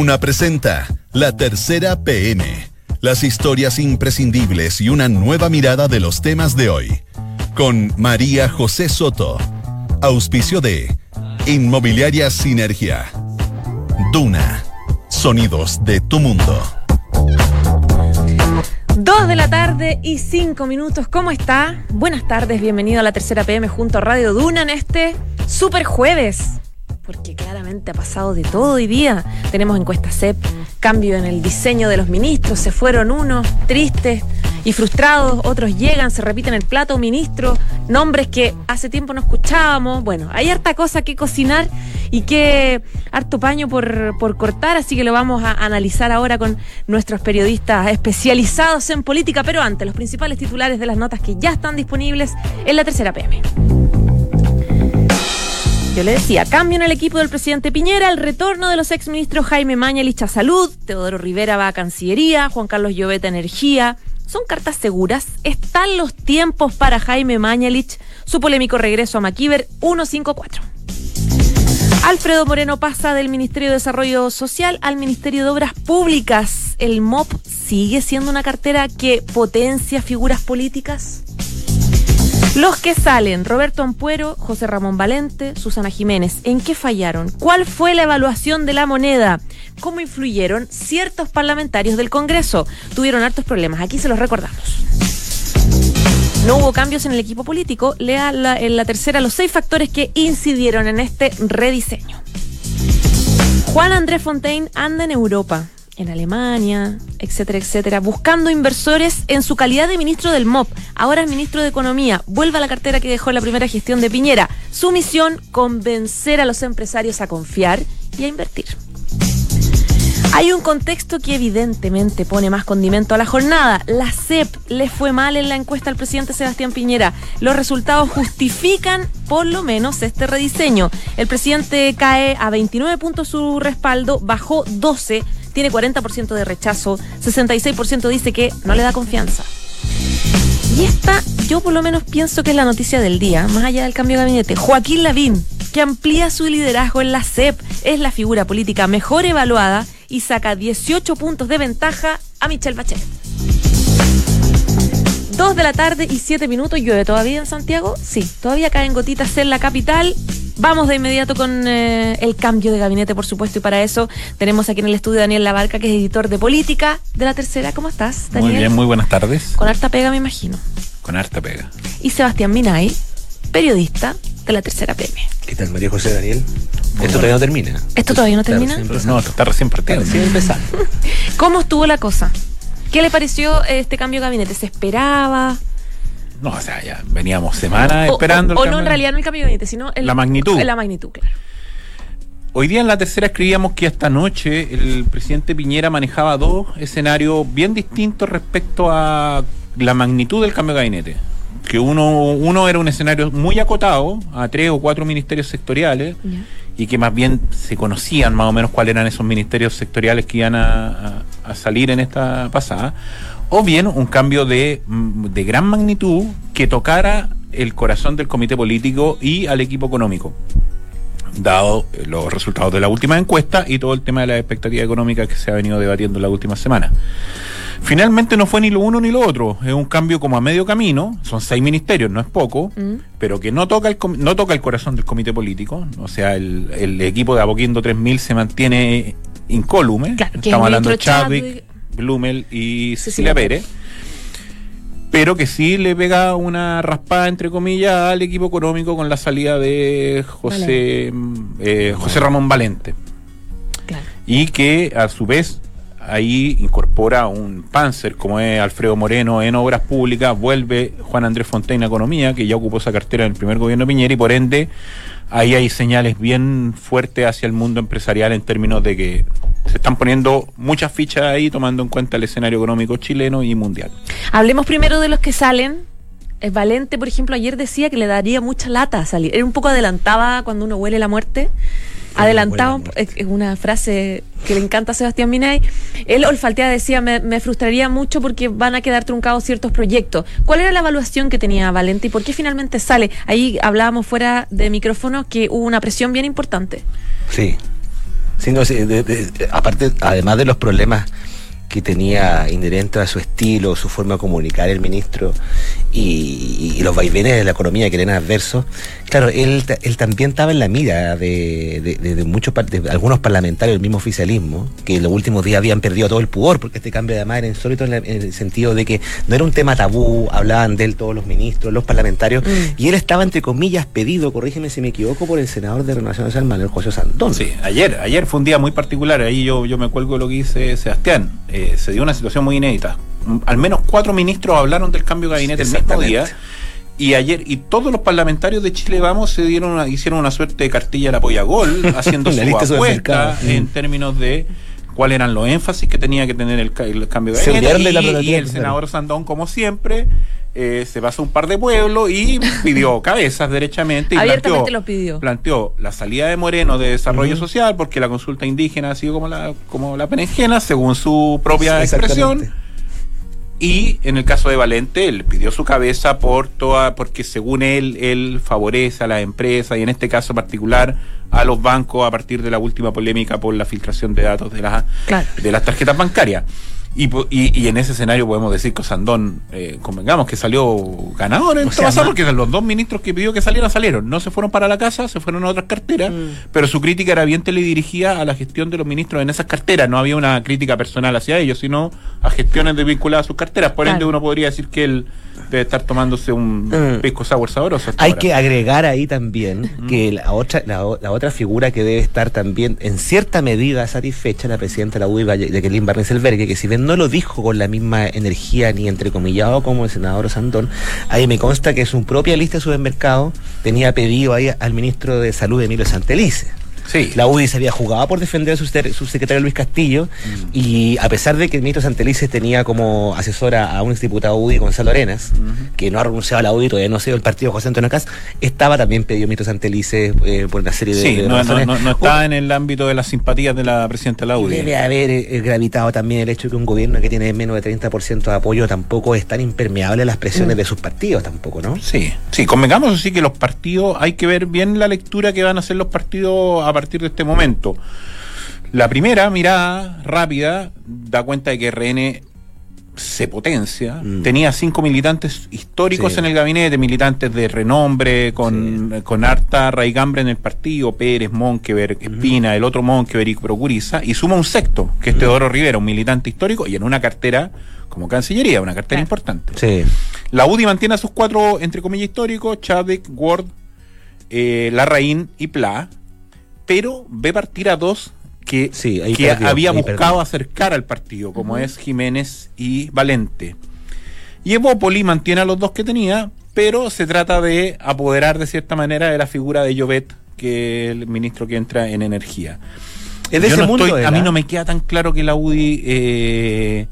Duna presenta La Tercera PM. Las historias imprescindibles y una nueva mirada de los temas de hoy. Con María José Soto. Auspicio de Inmobiliaria Sinergia. Duna. Sonidos de tu mundo. Dos de la tarde y cinco minutos. ¿Cómo está? Buenas tardes, bienvenido a la tercera PM junto a Radio Duna en este super jueves porque claramente ha pasado de todo hoy día. Tenemos encuesta CEP, cambio en el diseño de los ministros, se fueron unos tristes y frustrados, otros llegan, se repiten el plato ministro, nombres que hace tiempo no escuchábamos. Bueno, hay harta cosa que cocinar y que harto paño por, por cortar, así que lo vamos a analizar ahora con nuestros periodistas especializados en política, pero antes, los principales titulares de las notas que ya están disponibles en la tercera PM. Le decía, cambio en el equipo del presidente Piñera, el retorno de los exministros Jaime Mañalich a Salud, Teodoro Rivera va a Cancillería, Juan Carlos Lloveta Energía. ¿Son cartas seguras? ¿Están los tiempos para Jaime Mañalich? Su polémico regreso a Maquiver 154. Alfredo Moreno pasa del Ministerio de Desarrollo Social al Ministerio de Obras Públicas. ¿El MOP sigue siendo una cartera que potencia figuras políticas? Los que salen, Roberto Ampuero, José Ramón Valente, Susana Jiménez, ¿en qué fallaron? ¿Cuál fue la evaluación de la moneda? ¿Cómo influyeron ciertos parlamentarios del Congreso? Tuvieron hartos problemas, aquí se los recordamos. No hubo cambios en el equipo político, lea en la tercera los seis factores que incidieron en este rediseño. Juan Andrés Fontaine anda en Europa en Alemania, etcétera, etcétera, buscando inversores en su calidad de ministro del MOP. Ahora es ministro de Economía. Vuelve a la cartera que dejó la primera gestión de Piñera. Su misión, convencer a los empresarios a confiar y a invertir. Hay un contexto que evidentemente pone más condimento a la jornada. La CEP le fue mal en la encuesta al presidente Sebastián Piñera. Los resultados justifican por lo menos este rediseño. El presidente cae a 29 puntos su respaldo, bajó 12 tiene 40% de rechazo, 66% dice que no le da confianza. Y esta, yo por lo menos pienso que es la noticia del día, más allá del cambio de gabinete. Joaquín Lavín, que amplía su liderazgo en la CEP, es la figura política mejor evaluada y saca 18 puntos de ventaja a Michelle Bachelet. Dos de la tarde y siete minutos, llueve todavía en Santiago. Sí, todavía caen gotitas en la capital. Vamos de inmediato con eh, el cambio de gabinete, por supuesto, y para eso tenemos aquí en el estudio Daniel Labarca, que es editor de política de la tercera. ¿Cómo estás, Daniel? Muy bien, muy buenas tardes. Con harta pega, me imagino. Con harta pega. Y Sebastián Minay, periodista de la tercera PM. ¿Qué tal, María José Daniel? esto todavía no termina. ¿Esto todavía no termina? No, esto está recién partiendo. Recién empezando. ¿Cómo estuvo la cosa? ¿Qué le pareció este cambio de gabinete? ¿Se esperaba? No, o sea, ya veníamos semanas esperando. O, no, en realidad no el cambio de gabinete, sino la magnitud. la magnitud, claro. Hoy día en la tercera escribíamos que esta noche el presidente Piñera manejaba dos escenarios bien distintos respecto a la magnitud del cambio de gabinete. Que uno, uno era un escenario muy acotado a tres o cuatro ministerios sectoriales y que más bien se conocían más o menos cuáles eran esos ministerios sectoriales que iban a salir en esta pasada o bien un cambio de, mm, de gran magnitud que tocara el corazón del comité político y al equipo económico dado los resultados de la última encuesta y todo el tema de las expectativas económicas que se ha venido debatiendo en la última semana. Finalmente no fue ni lo uno ni lo otro, es un cambio como a medio camino, son seis ministerios, no es poco, mm. pero que no toca, el, no toca el corazón del comité político, o sea, el, el equipo de Aboquindo 3000 se mantiene incólume, estamos hablando de Chadwick, Blumel y Cecilia Pérez pero que sí le pega una raspada, entre comillas, al equipo económico con la salida de José, eh, José Ramón Valente. Y que a su vez ahí incorpora un Panzer como es Alfredo Moreno en obras públicas, vuelve Juan Andrés Fontaine a Economía, que ya ocupó esa cartera en el primer gobierno de Piñera, y por ende ahí hay señales bien fuertes hacia el mundo empresarial en términos de que se están poniendo muchas fichas ahí tomando en cuenta el escenario económico chileno y mundial. Hablemos primero de los que salen. Es Valente, por ejemplo, ayer decía que le daría mucha lata salir. Era un poco adelantada cuando uno huele la muerte. Adelantado, es una frase que le encanta a Sebastián Minay. Él olfatea decía, me, me, frustraría mucho porque van a quedar truncados ciertos proyectos. ¿Cuál era la evaluación que tenía Valente y por qué finalmente sale? Ahí hablábamos fuera de micrófono que hubo una presión bien importante. Sí, Sí, no, sí, de- de- de- aparte, además de los problemas que tenía inherentes a su estilo, su forma de comunicar el ministro y, y los vaivenes de la economía que eran adversos, claro, él, él también estaba en la mira de, de- de- de muchos algunos parlamentarios del mismo oficialismo, que en los últimos días habían perdido todo el pudor, porque este cambio de además era insólito en, la- en el sentido de que no era un tema tabú, hablaban de él todos los ministros, los parlamentarios, y él estaba, entre comillas, pedido, corrígeme si me equivoco, por el senador de Renovación Nacional, Manuel José Sandón. Sí, ayer, ayer fue un día muy particular, ahí yo, yo me cuelgo de lo que dice Sebastián. Eh, se dio una situación muy inédita. Al menos cuatro ministros hablaron del cambio de gabinete el mismo día. Y ayer, y todos los parlamentarios de Chile Vamos se dieron una- hicieron una suerte de cartilla de apoya gol, haciendo su apuesta en Mm. términos de cuáles eran los énfasis que tenía que tener el, ca- el cambio de Se gabinete. la Y, el senador Sandón, como siempre, eh, se pasó un par de pueblos y pidió cabezas derechamente. Y Abiertamente planteó- los pidió. planteó la salida de Moreno de desarrollo social porque la consulta indígena ha sido como la como la berenjena según su propia expresión. Y en el caso de Valente él pidió su cabeza por toda porque según él él favorece a las empresas y en este caso particular a los bancos a partir de la última polémica por la filtración de datos de las Claro. de las tarjetas bancarias y, y, y en ese escenario podemos decir que Sandón, eh, convengamos que salió ganador en O sea, porque los dos ministros que pidió que salieran salieron. No se fueron para la casa, se fueron a otras carteras, pero su crítica era bien teledirigida a la gestión de los ministros en esas carteras. No había una crítica personal hacia ellos, sino a gestiones vinculadas a sus carteras. Por ende, uno podría decir que él debe estar tomándose un Mm. pisco sour sabroso. Hay ahora. que agregar ahí también que la otra, la, otra figura que debe estar también en cierta medida satisfecha, la presidenta de la UDI, Jacqueline Barnes Elbergue, que si bien no lo dijo con la misma energía ni entrecomillado como el senador Sandón, ahí me consta que su propia lista de supermercado tenía pedido ahí al ministro de Salud, Emilio Santelice. Sí. La UDI se había jugado por defender a su, secretario Luis Castillo y a pesar de que el ministro Santelices tenía como asesora a un exdiputado UDI, Gonzalo Arenas, que no ha renunciado a la UDI, todavía no se dio el partido José Antonio Cas, estaba también pedido el ministro Santelices eh, por una serie de, Sí, de no, no, no, no está en el ámbito de las simpatías de la presidenta de la UDI. Debe haber eh, gravitado también el hecho de que un gobierno que tiene menos de 30% de apoyo tampoco es tan impermeable a las presiones de sus partidos tampoco, ¿no? Sí, sí, convengamos así que los partidos, hay que ver bien la lectura que van a hacer los partidos a partir de este momento. La primera mirada rápida da cuenta de que RN se potencia. Mm. Tenía cinco militantes históricos Sí. en el gabinete, militantes de renombre, con, con harta raigambre en el partido, Pérez, Monkever, Espina, el otro Monkever y Procuriza, y suma un sexto, que es Teodoro Rivera, un militante histórico, y en una cartera como Cancillería, una cartera importante. Sí. La UDI mantiene a sus cuatro, entre comillas, históricos, Chadwick, Ward, eh, Larraín y Pla, pero ve partir a dos que, Sí, ahí que perdió, había ahí buscado perdió. acercar al partido, como es Jiménez y Valente. Y Evópoli mantiene a los dos que tenía, pero se trata de apoderar de cierta manera de la figura de Llobet, que es el ministro que entra en energía. Es de Yo ese no mundo, estoy- a mí no me queda tan claro que la UDI eh,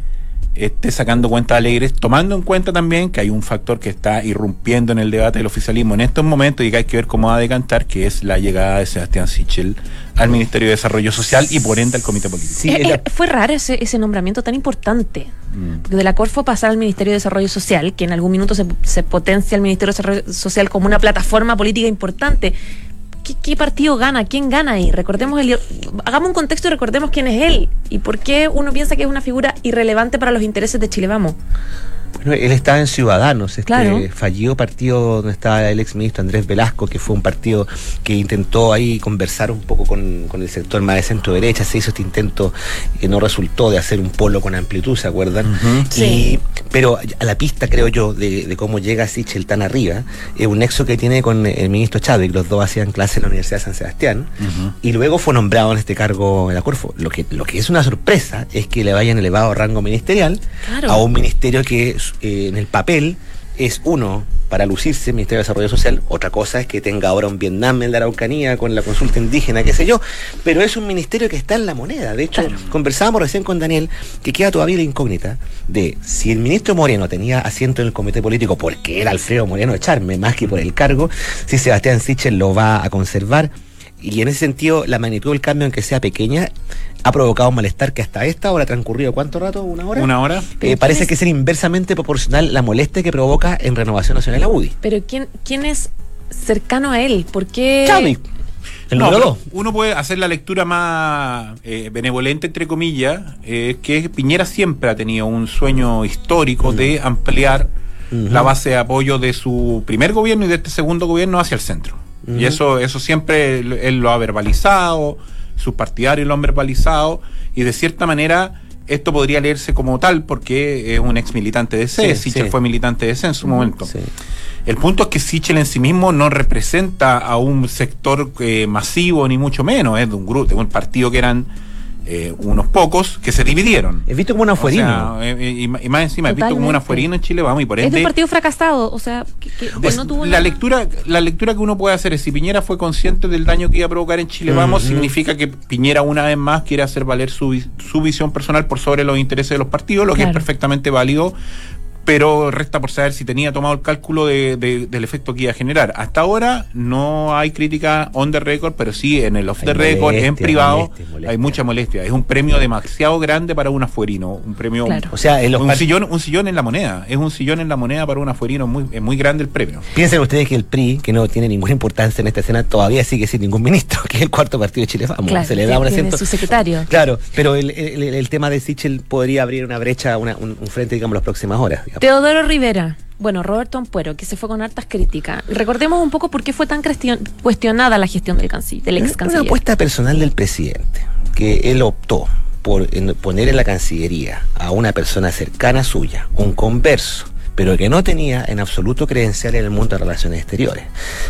esté sacando cuentas alegres, tomando en cuenta también que hay un factor que está irrumpiendo en el debate del oficialismo en estos momentos y que hay que ver cómo va a decantar, que es la llegada de Sebastián Sichel al Ministerio de Desarrollo Social y por ende al Comité Político. Sí, Eh, eh, fue raro ese, ese nombramiento tan importante. Mm. Porque de la Corfo pasar al Ministerio de Desarrollo Social, que en algún minuto se, se potencia el Ministerio de Desarrollo Social como una plataforma política importante. ¿Qué, partido gana? ¿Quién gana ahí? Recordemos el, hagamos un contexto y recordemos quién es él. ¿Y por qué uno piensa que es una figura irrelevante para los intereses de Chile Vamos? Bueno, él estaba en Ciudadanos, este Claro. fallido partido donde estaba el exministro Andrés Velasco, que fue un partido que intentó ahí conversar un poco con, con el sector más de centro derecha, se hizo este intento que no resultó de hacer un polo con amplitud, ¿se acuerdan? Sí. Y- pero a la pista, creo yo, de, de cómo llega Sichel tan arriba, es un nexo que tiene con el ministro Chadwick, los dos hacían clase en la Universidad de San Sebastián, y luego fue nombrado en este cargo en la Corfo. Lo que, lo que es una sorpresa es que le vayan elevado rango ministerial Claro. a un ministerio que en el papel es uno para lucirse, Ministerio de Desarrollo Social, otra cosa es que tenga ahora un Vietnam en la Araucanía con la consulta indígena, qué sé yo, pero es un ministerio que está en la moneda. De hecho, conversábamos recién con Daniel que queda todavía la incógnita de si el ministro Moreno tenía asiento en el comité político porque era Alfredo Moreno Echarme, más que por el cargo, si Sebastián Sichel lo va a conservar. Y en ese sentido, la magnitud del cambio, aunque sea pequeña, ha provocado un malestar que hasta esta hora ha transcurrido ¿cuánto rato? ¿Una hora? Una hora. Eh, parece ¿Quién que es? inversamente proporcional la molestia que provoca en Renovación Nacional la UDI. Pero ¿quién, quién es cercano a él? ¿Por qué? El No, número pero dos. Uno puede hacer la lectura más eh, benevolente, entre comillas, eh, que Piñera siempre ha tenido un sueño histórico de ampliar la base de apoyo de su primer gobierno y de este segundo gobierno hacia el centro. Y eso, eso siempre él, él lo ha verbalizado, sus partidarios lo han verbalizado, y de cierta manera esto podría leerse como tal porque es un ex militante de C, Sí, Sichel sí. fue militante de C en su momento. Sí. El punto es que Sichel en sí mismo no representa a un sector eh, masivo, ni mucho menos, es de un grupo, de un partido que eran eh, unos pocos que se dividieron. Es visto como un O afuerino. sea, eh, y, y más encima, es visto como un afuerino en Chile, vamos, y por Es de ende. un partido fracasado, o sea, que, que- que pues, no tuvo la nada. lectura la lectura que uno puede hacer es si Piñera fue consciente del daño que iba a provocar en Chile vamos significa que Piñera una vez más quiere hacer valer su, su visión personal por sobre los intereses de los partidos lo que es perfectamente válido pero resta por saber si tenía tomado el cálculo de- de- del efecto que iba a generar. Hasta ahora no hay crítica on the record, pero sí en el off Hay the record, en molestia, privado, molestia, molestia. hay mucha molestia. Es un premio demasiado grande para un afuerino, un premio... Claro. O sea, en los Un sillón, un sillón en la moneda, es un sillón en la moneda para un afuerino, muy, es muy grande el premio. Piensen ustedes que el PRI, que no tiene ninguna importancia en esta escena, todavía sigue sin ningún ministro, que es el cuarto partido de Chile Vamos. Claro, se le da un asiento. su secretario. Claro, pero el, el- el- el tema de Sichel podría abrir una brecha, una- un, un frente, digamos, las próximas horas. digamos. Teodoro Rivera. Bueno, Roberto Ampuero, que se fue con hartas críticas. Recordemos un poco por qué fue tan cuestion- cuestionada la gestión del, canciller, del ex Una canciller. apuesta personal del presidente, que él optó por poner en la Cancillería a una persona cercana suya, un converso, pero que no tenía en absoluto credencial en el mundo de relaciones exteriores.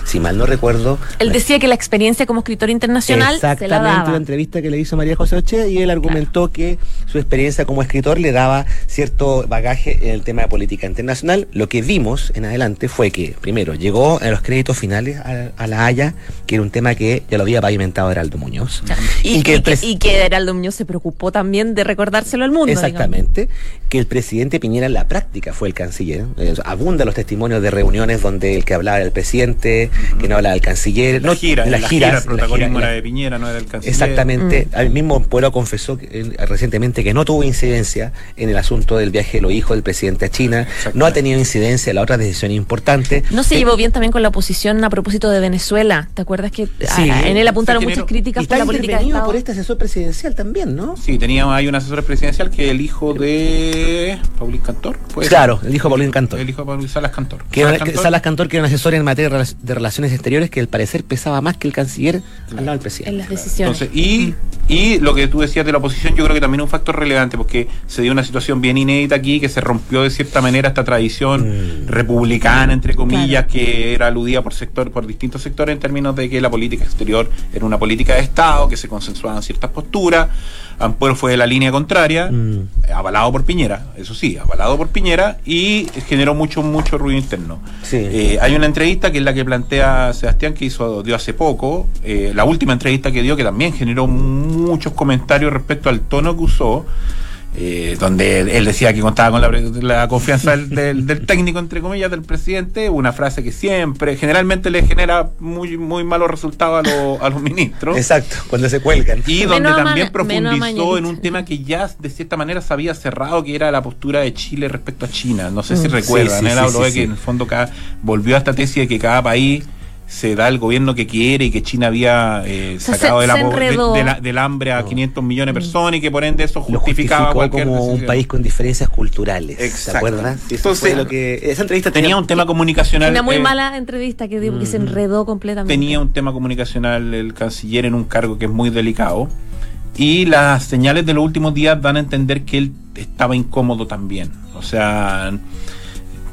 Si mal no recuerdo... Él decía que la experiencia como escritor internacional se la Exactamente, daba. una entrevista que le hizo María José Oche y él argumentó que su experiencia como escritor le daba cierto bagaje en el tema de política internacional. Lo que vimos en adelante fue que, primero, llegó a los créditos finales a, a La Haya, que era un tema que ya lo había pavimentado Heraldo Muñoz. Y, Y que y el que, pres- y que Heraldo Muñoz se preocupó también de recordárselo al mundo. digamos. Exactamente, que el presidente Piñera en la práctica fue el canciller. Eh, abundan los testimonios de reuniones donde el que hablaba era el presidente, que no hablaba el canciller. La no, gira, en la las gira, giras, el protagonismo giras, era de Piñera, no era del canciller. Exactamente. Mm. Al mismo Pueblo confesó que, eh, recientemente que no tuvo incidencia en el asunto del viaje de los hijos del presidente a China. No ha tenido incidencia en la otra decisión importante. No se Eh, llevó bien también con la oposición a propósito de Venezuela. ¿Te acuerdas que a- Sí. a- en él apuntaron muchas críticas por la política de Estado? por este asesor presidencial también, ¿no? Sí, tenía, hay un asesor presidencial que es el hijo de Paulín Cantor. ¿puede Claro, el hijo de Paulín Cantor. El hijo de Paulín Salas Cantor. Que era- Salas Cantor, Salas Cantor, que era un asesor en materia de rela- de relaciones exteriores, que al parecer pesaba más que el canciller al lado del presidente. En las decisiones. Entonces, y, y lo que tú decías de la oposición, yo creo que también es un factor relevante, porque se dio una situación bien inédita aquí, que se rompió de cierta manera esta tradición Mm. republicana, entre comillas, Claro. que era aludida por sector, por distintos sectores en términos de que la política exterior era una política de Estado, que se consensuaban ciertas posturas. Ampuero fue de la línea contraria, Mm. avalado por Piñera, eso sí, avalado por Piñera, y generó mucho, mucho ruido interno. Sí. Eh, hay una entrevista que es la que plantea Sebastián que hizo dio hace poco, eh, la última entrevista que dio que también generó muchos comentarios respecto al tono que usó, eh, donde él, decía que contaba con la, pre- la confianza del, del- del técnico entre comillas del presidente, una frase que siempre, generalmente le genera muy muy malos resultados a, los- a los ministros. Exacto, cuando se cuelgan. Y Menos donde a también profundizó en un tema que ya de cierta manera se había cerrado, que era la postura de Chile respecto a China. No sé si Mm. recuerdan, Sí, sí, él habló sí, de sí. que en el fondo cada, volvió a esta tesis de que cada país se da el gobierno que quiere y que China había eh, sacado se- de la de- la- del hambre a 500 millones de personas y que por ende eso justificaba cualquier como un decisión. país con diferencias culturales. ¿Te Exacto. acuerdas? Sí, eso Entonces, lo que esa entrevista Tenía un tema comunicacional. Una muy eh, mala entrevista que, dio, que se Mm. enredó completamente. tenía un tema comunicacional el canciller en un cargo que es muy delicado y las señales de los últimos días dan a entender que él estaba incómodo también. O sea,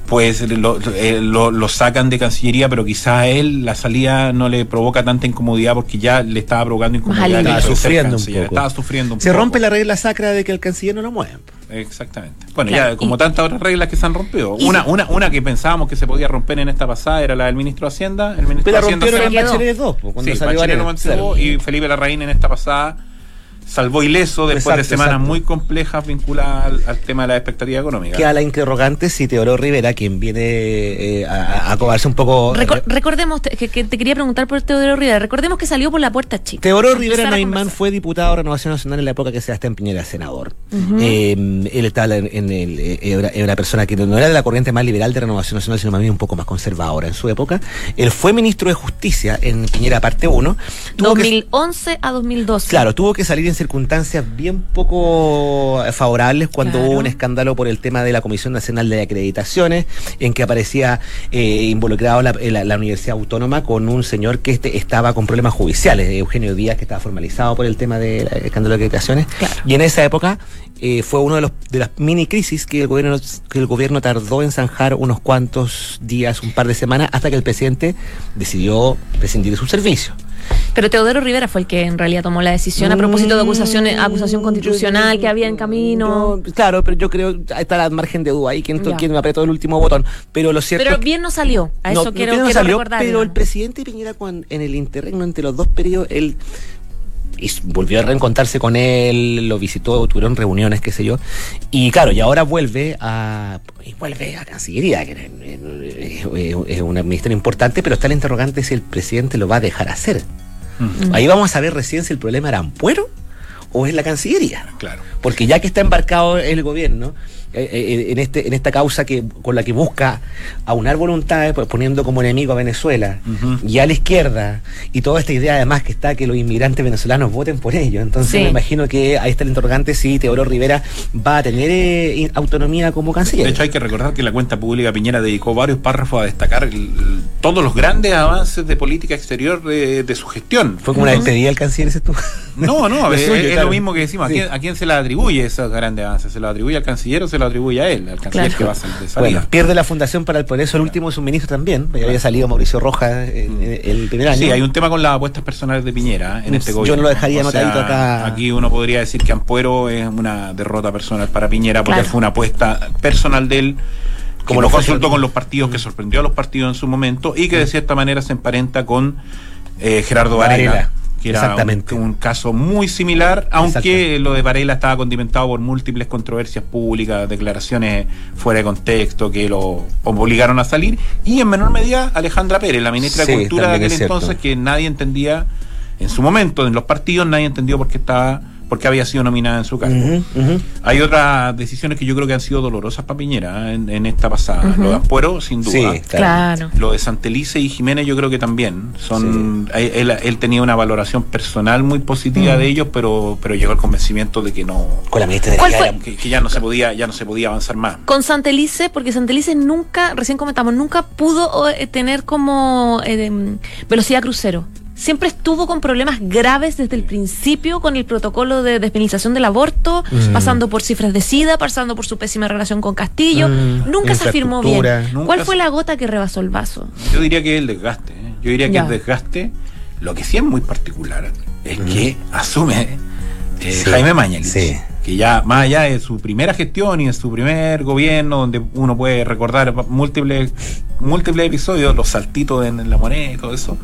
pues lo, eh, lo- lo sacan de Cancillería, pero quizá a él la salida no le provoca tanta incomodidad porque ya le estaba provocando incomodidad. Estaba sufriendo un poco. Estaba sufriendo un Se poco. rompe la regla sacra de que el canciller no lo mueven. Exactamente. Bueno, Claro, ya como y- tantas otras reglas que se han rompido. Una, una, una que pensábamos que se podía romper en esta pasada era la del ministro de Hacienda. El ministro Pero la de Hacienda rompieron se- en. Bachelet 2, pues, cuando sí, salió Bachelet lo mantuvo Claro. y Felipe Larraín en esta pasada salvó ileso después de semanas exacto. muy complejas vinculadas al, al tema de la expectativa económica. Queda la interrogante si Teodoro Rivera, quien viene eh, a, a cobarse un poco. Recor- recordemos te- que, que te quería preguntar por Teodoro Rivera. Recordemos que salió por la puerta chica. Teodoro Rivera Naimán fue diputado de Renovación Nacional en la época que Sebastián Piñera era senador. Eh, él estaba en, en el, eh, era, era una persona que no era de la corriente más liberal de Renovación Nacional, sino más bien un poco más conservadora en su época. Él fue ministro de Justicia en Piñera parte 1. 2011 a 2012. Claro, tuvo que salir en circunstancias bien poco eh, favorables cuando Claro. hubo un escándalo por el tema de la Comisión Nacional de Acreditaciones, en que aparecía eh, involucrado la, la- la Universidad Autónoma con un señor que este, estaba con problemas judiciales, Eugenio Díaz, que estaba formalizado por el tema del escándalo de acreditaciones. Claro. Y en esa época eh, fue uno de, los, de las mini crisis que el gobierno que el gobierno tardó en zanjar unos cuantos días, un par de semanas, hasta que el presidente decidió prescindir de su servicio. Pero Teodoro Rivera fue el que en realidad tomó la decisión a propósito de acusaciones, Mm, acusación constitucional que había en camino. Claro, pero yo creo está al margen de duda ahí quién me apretó el último botón. Pero lo cierto Pero bien no salió. A eso no, quiero, no quiero salió, recordar. pero el presidente Piñera en el interregno entre los dos periodos, él y volvió a reencontrarse con él, lo visitó, tuvieron reuniones, qué sé yo. Y claro, y ahora vuelve a y vuelve a Cancillería, que es- es es- es un ministerio importante, pero está el interrogante si el presidente lo va a dejar hacer. Ahí vamos a ver recién si el problema era Ampuero o es la Cancillería. Claro. Porque ya que está embarcado el gobierno eh, eh, en, este, en esta causa que con la que busca aunar voluntades, pues, poniendo como enemigo a Venezuela y a la izquierda, y toda esta idea además que está que los inmigrantes venezolanos voten por ello. Entonces Sí. me imagino que ahí está el interrogante si Teodoro Rivera va a tener eh, autonomía como canciller. De hecho, hay que recordar que la cuenta pública Piñera dedicó varios párrafos a destacar el- el- todos los grandes avances de política exterior de, de su gestión. Fue como una despedida del canciller, ese tú. No, no, Lo es, suyo, es claro. lo mismo que decimos. ¿A, Sí. quién, a quién se le atribuye esos grandes avances? ¿Se lo atribuye al canciller o se lo atribuye a él? Al canciller Claro. que va a salir de salida. Bueno, pierde la Fundación para el Progreso, el último suministro también. Ya había salido Mauricio Rojas en, en el primer año. Sí, hay un tema con las apuestas personales de Piñera ¿eh? en Yo este no gobierno. lo dejaría O sea, anotadito acá. Aquí uno podría decir que Ampuero es una derrota personal para Piñera porque Claro. fue una apuesta personal de él. Como lo lo consultó con los partidos, que sorprendió a los partidos en su momento y que de cierta manera se emparenta con eh, Gerardo Varela, Varela, que era un, un caso muy similar, aunque lo de Varela estaba condimentado por múltiples controversias públicas, declaraciones fuera de contexto que lo obligaron a salir, y en menor medida Alejandra Pérez, la ministra Sí, de Cultura de aquel entonces, que nadie entendía en su momento, en los partidos, nadie entendió por qué estaba, por qué había sido nominada en su cargo. Hay otras decisiones que yo creo que han sido dolorosas para Piñera ¿eh? en, en esta pasada. Lo de Ampuero, sin duda. Sí, Claro. Lo de Santelice y Jiménez yo creo que también son él, él- él tenía una valoración personal muy positiva de ellos pero pero llegó al convencimiento de que no Con la ministra de ¿Cuál la que, que ya no se podía ya no se podía avanzar más Con Santelice, porque Santelice nunca, recién comentamos, nunca pudo eh, tener como eh, em, velocidad crucero. Siempre estuvo con problemas graves desde el principio con el protocolo de despenalización del aborto, Mm. pasando por cifras de SIDA, pasando por su pésima relación con Castillo. Mm, Nunca se afirmó bien. Nunca ¿Cuál fue la gota que rebasó el vaso? yo diría que es el desgaste ¿eh? yo diría que Ya. el desgaste lo que sí es muy particular es que asume eh, Sí. Jaime Mañalich Sí. Que ya más allá de su primera gestión y de su primer gobierno donde uno puede recordar múltiples múltiples episodios los saltitos en, en la moneda y todo eso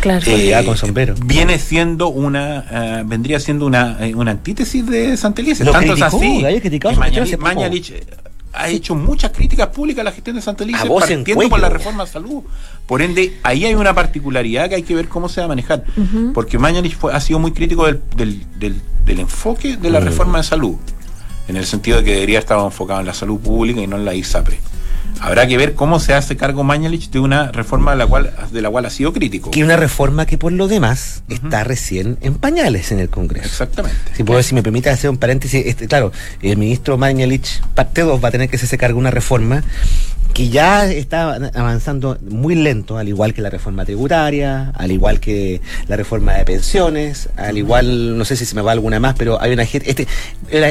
Claro. Eh, con sombrero. Viene siendo una, eh, vendría siendo una, eh, una antítesis de Santelices. Tanto es criticó, así. criticado su gestión Mañalich, ha hecho muchas críticas públicas a la gestión de Santelices, partiendo por la reforma de salud. Por ende, ahí hay una particularidad que hay que ver cómo se va a manejar. Porque Mañalich fue, ha sido muy crítico del, del, del- del enfoque de la Mm. reforma de salud. En el sentido de que debería estar enfocado en la salud pública y no en la ISAPRE. Habrá que ver cómo se hace cargo Mañalich de una reforma de la cual, de la cual ha sido crítico. Que una reforma que por lo demás está recién en pañales en el Congreso. Exactamente. Si puedo, si me permite hacer un paréntesis, este, claro, el ministro Mañalich, parte 2, va a tener que hacerse cargo de una reforma que ya está avanzando muy lento, al igual que la reforma tributaria, al igual que la reforma de pensiones, al igual, no sé si se me va alguna más, pero hay una, este,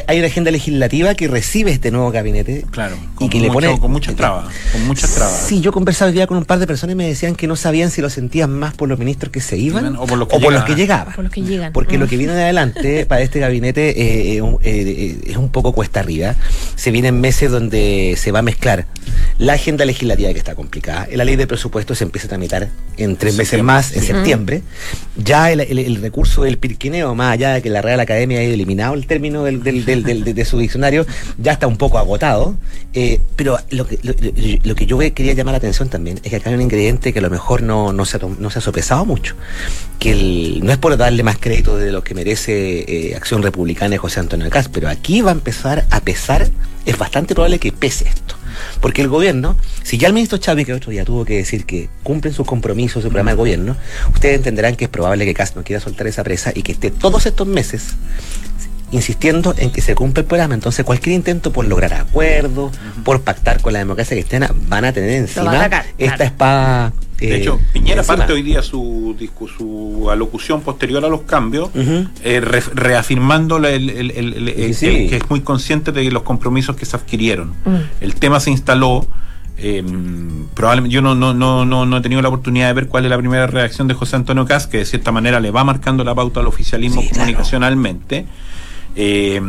hay una agenda legislativa que recibe este nuevo gabinete. Claro, y con, que le pone con muchas trabas, con muchas trabas. Sí, yo conversaba día con un par de personas y me decían que no sabían si lo sentían más por los ministros que se iban o por los que o por los que llegaban. Por los que llegan. Porque Mm. lo que viene de adelante para este gabinete eh, eh, eh, eh, es un poco cuesta arriba. Se vienen meses donde se va a mezclar la agenda legislativa que está complicada, la ley de presupuesto se empieza a tramitar en tres meses más, en sí. septiembre. Ya el, el- el recurso del pirquineo, más allá de que la Real Academia haya eliminado el término del, del- del- del- de, de su diccionario, ya está un poco agotado. Eh, pero lo que, lo, lo- lo que yo quería llamar la atención también es que acá hay un ingrediente que a lo mejor no, no, se, ha, no se ha sopesado mucho. Que el- no es por darle más crédito de lo que merece eh, Acción Republicana de José Antonio Caz, pero aquí va a empezar a pesar, es bastante probable que pese esto. Porque el gobierno, si ya el ministro Chávez, que otro día tuvo que decir que cumplen sus compromisos, su programa de gobierno, ustedes entenderán que es probable que Cast no quiera soltar esa presa y que esté todos estos meses insistiendo en que se cumpla el programa. Entonces, cualquier intento por lograr acuerdos, por pactar con la democracia cristiana, van a tener a encima atacar, esta claro. espada. De eh, hecho, Piñera parte hoy día su, su alocución posterior a los cambios, eh, re- reafirmando la- el, el- el- el- Sí, el- sí. que, que es muy consciente de los compromisos que se adquirieron. Mm. El tema se instaló. eh, probablemente yo no, no, no, no, no he tenido la oportunidad de ver cuál es la primera reacción de José Antonio Cas, que de cierta manera le va marcando la pauta al oficialismo Sí, claro. comunicacionalmente. Eh,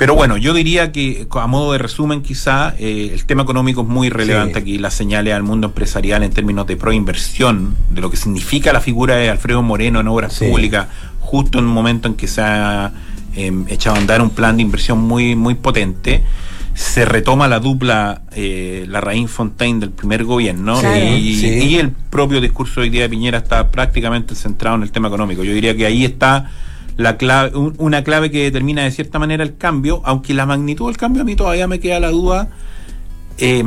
pero bueno, yo diría que a modo de resumen quizá eh, el tema económico es muy relevante Sí. aquí, las señales al mundo empresarial en términos de proinversión, de lo que significa la figura de Alfredo Moreno en obras Sí. públicas, justo en un momento en que se ha eh, echado a andar un plan de inversión muy, muy potente. Se retoma la dupla eh, Larraín Fontaine del primer gobierno y, Sí. y el propio discurso hoy día de Piñera está prácticamente centrado en el tema económico. Yo diría que ahí está la clave, un- una clave que determina de cierta manera el cambio, aunque la magnitud del cambio a mí todavía me queda la duda eh,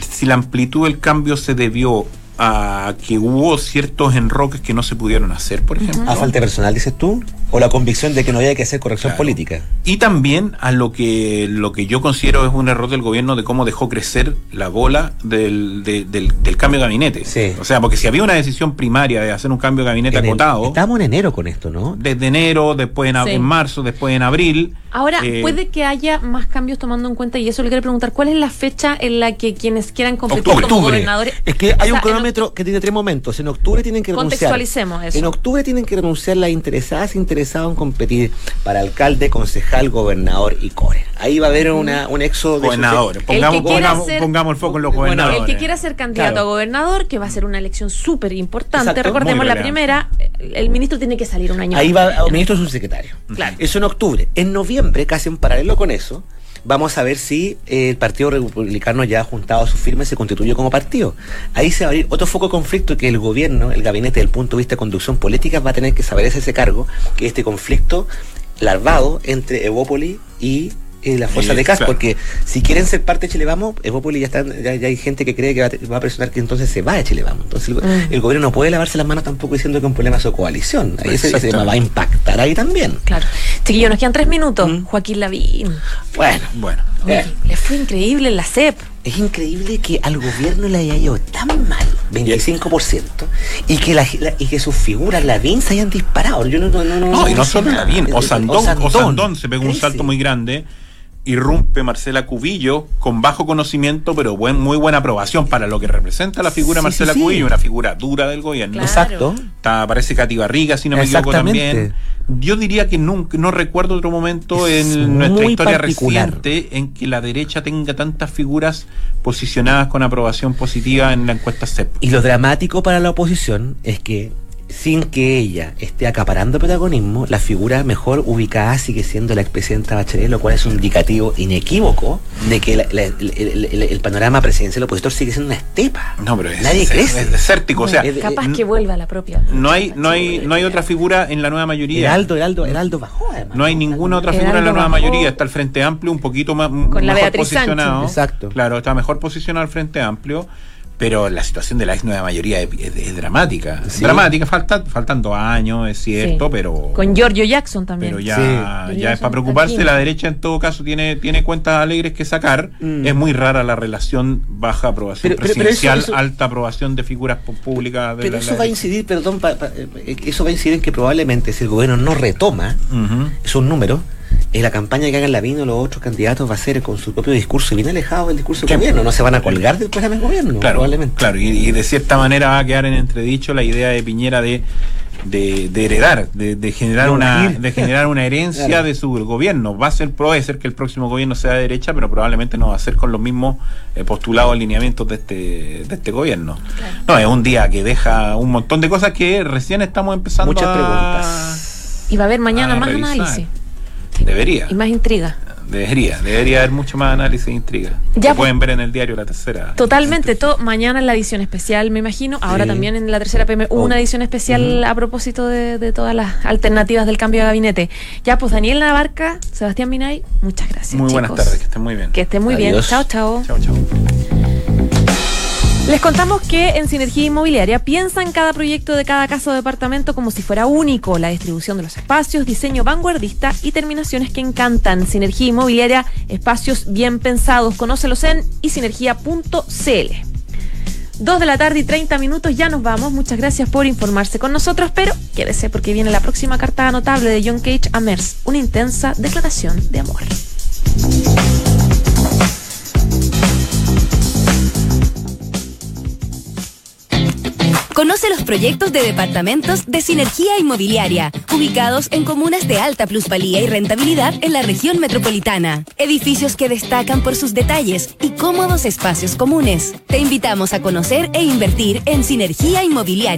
si la amplitud del cambio se debió a que hubo ciertos enroques que no se pudieron hacer, por ejemplo. ¿A falta de personal, dices tú? ¿O la convicción de que no había que hacer corrección Claro. política? Y también a lo que lo que yo considero es un error del gobierno de cómo dejó crecer la bola del, de- del, del cambio de gabinete. Sí. O sea, porque si había una decisión primaria de hacer un cambio de gabinete En el- acotado, Estamos en enero con esto, ¿no? desde enero, después en, Sí. en marzo, después en abril. Ahora, eh, puede que haya más cambios tomando en cuenta, y eso le quiero preguntar, ¿cuál es la fecha en la que quienes quieran competir Octubre. como Octubre. gobernadores... Es que hay O sea, un cronómetro que tiene tres momentos. En octubre tienen que renunciar. Contextualicemos eso. En octubre tienen que renunciar las interesadas interesadas en competir para alcalde, concejal, gobernador y core. Ahí va a haber una, un éxodo de gobernadores. El Pongamos, que quiera pongamos, ser- pongamos el foco en los Bueno, gobernadores. El que quiera ser candidato Claro. a gobernador, que va a ser una elección súper importante, Exacto. recordemos la primera, el el ministro tiene que salir un año Ahí va el ministro subsecretario. Claro. Eso en octubre. En noviembre, casi en paralelo con eso, vamos a ver si eh, el Partido Republicano ya ha juntado sus firmas se constituye como partido. Ahí se va a abrir otro foco de conflicto que el gobierno, el gabinete, desde el punto de vista de conducción política, va a tener que saber ese cargo, que es este conflicto larvado entre Evópoli y eh, la fuerza Sí, de CAS, claro. porque si quieren ser parte de Chile Vamos, Evópoli ya, está, ya, ya hay gente que cree que va, a va presionar que entonces se vaya a Chile Vamos. Entonces el, Mm. el gobierno no puede lavarse las manos tampoco diciendo que es un problema de su coalición. Ahí ese, ese Exactamente. tema va a impactar ahí también. Claro. Chiquillos, nos quedan tres minutos. Mm. Joaquín Lavín. Bueno, Bueno. Oye, Eh. le fue increíble en la CEP. es increíble que al gobierno le haya ido tan mal, 25%, y que, la, la- y que sus figuras, la VIN, se hayan disparado. Yo no, no, no, No, y no solo nada. la bien, Eh, Osandón, Osandón. Osandón se pegó un salto muy grande. Irrumpe Marcela Cubillo con bajo conocimiento, pero buen, muy buena aprobación para lo que representa la figura Sí, Marcela sí, sí. Cubillo, una figura dura del gobierno. Claro. Exacto. Está, aparece Katy Barriga, si no me equivoco también. Yo diría que nunca, no recuerdo otro momento Es en nuestra historia particular. reciente en que la derecha tenga tantas figuras posicionadas con aprobación positiva en la encuesta CEP. Y lo dramático para la oposición es que sin que ella esté acaparando protagonismo, la figura mejor ubicada sigue siendo la expresidenta Bachelet, lo cual es un indicativo inequívoco de que la- la- el, el- el- el panorama presidencial opositor sigue siendo una estepa. No, pero es, Nadie es- crece. es desértico. O sea, Es de- Capaz que vuelva a la propia. no hay, no hay, no hay otra figura en la nueva mayoría. Heraldo, Heraldo, Heraldo bajó además. No hay ninguna otra Heraldo figura en la nueva bajó. mayoría. Está el Frente Amplio un poquito más Con la mejor Beatriz posicionado. Exacto. Claro, está mejor posicionado el Frente Amplio. Pero la situación de la ex nueva mayoría es, es- es dramática. Sí. Dramática, falta, faltan dos años, es cierto, Sí. pero. Con Giorgio Jackson también. pero ya, Sí. ya es para preocuparse. La derecha, en todo caso, tiene, tiene cuentas alegres que sacar. Mm. Es muy rara la relación baja aprobación Pero- pero- pero presidencial, eso- eso- alta aprobación de figuras públicas. De Pero la- eso la va a incidir, perdón, pa- pa- eh, eso va a incidir en que probablemente si el gobierno no retoma Ujú. sus números, la campaña que hagan la vino los otros candidatos va a ser con su propio discurso bien alejado del discurso del gobierno. No se van a colgar del programa del gobierno, Claro, probablemente. claro y, y de cierta manera va a quedar en entredicho la idea de Piñera de, de, de heredar, de, de generar una de generar una herencia Claro. de su gobierno. Va a ser puede ser que el próximo gobierno sea de derecha, pero probablemente no va a ser con los mismos eh, postulados alineamientos de este de este gobierno. No, es un día que deja un montón de cosas que recién estamos empezando Muchas a preguntas. Y va a haber mañana a más revisar. análisis Debería. y más intriga. Debería, debería haber mucho más análisis e intriga. Ya, que pueden ver en el diario La Tercera. Totalmente, todo mañana en la edición especial, me imagino. Ahora Sí. también en la tercera PM hubo Oh. una edición especial a propósito de, de todas las alternativas del cambio de gabinete. Ya, pues Daniel Navarca, Sebastián Minay, muchas gracias. Muy buenas tardes, que estén muy bien. Que estén muy bien. Chao, chao. Chao, chao. Les contamos que en Sinergia Inmobiliaria piensan cada proyecto de cada casa o departamento como si fuera único. La distribución de los espacios, diseño vanguardista y terminaciones que encantan. Sinergia Inmobiliaria, espacios bien pensados. Conócelos en isinergia.cl. Dos de la tarde y 30 minutos, ya nos vamos. Muchas gracias por informarse con nosotros, pero quédese porque viene la próxima carta notable de John Cage a una intensa declaración de amor. Conoce los proyectos de departamentos de Sinergia Inmobiliaria, ubicados en comunas de alta plusvalía y rentabilidad en la región metropolitana. Edificios que destacan por sus detalles y cómodos espacios comunes. Te invitamos a conocer e invertir en Sinergia Inmobiliaria.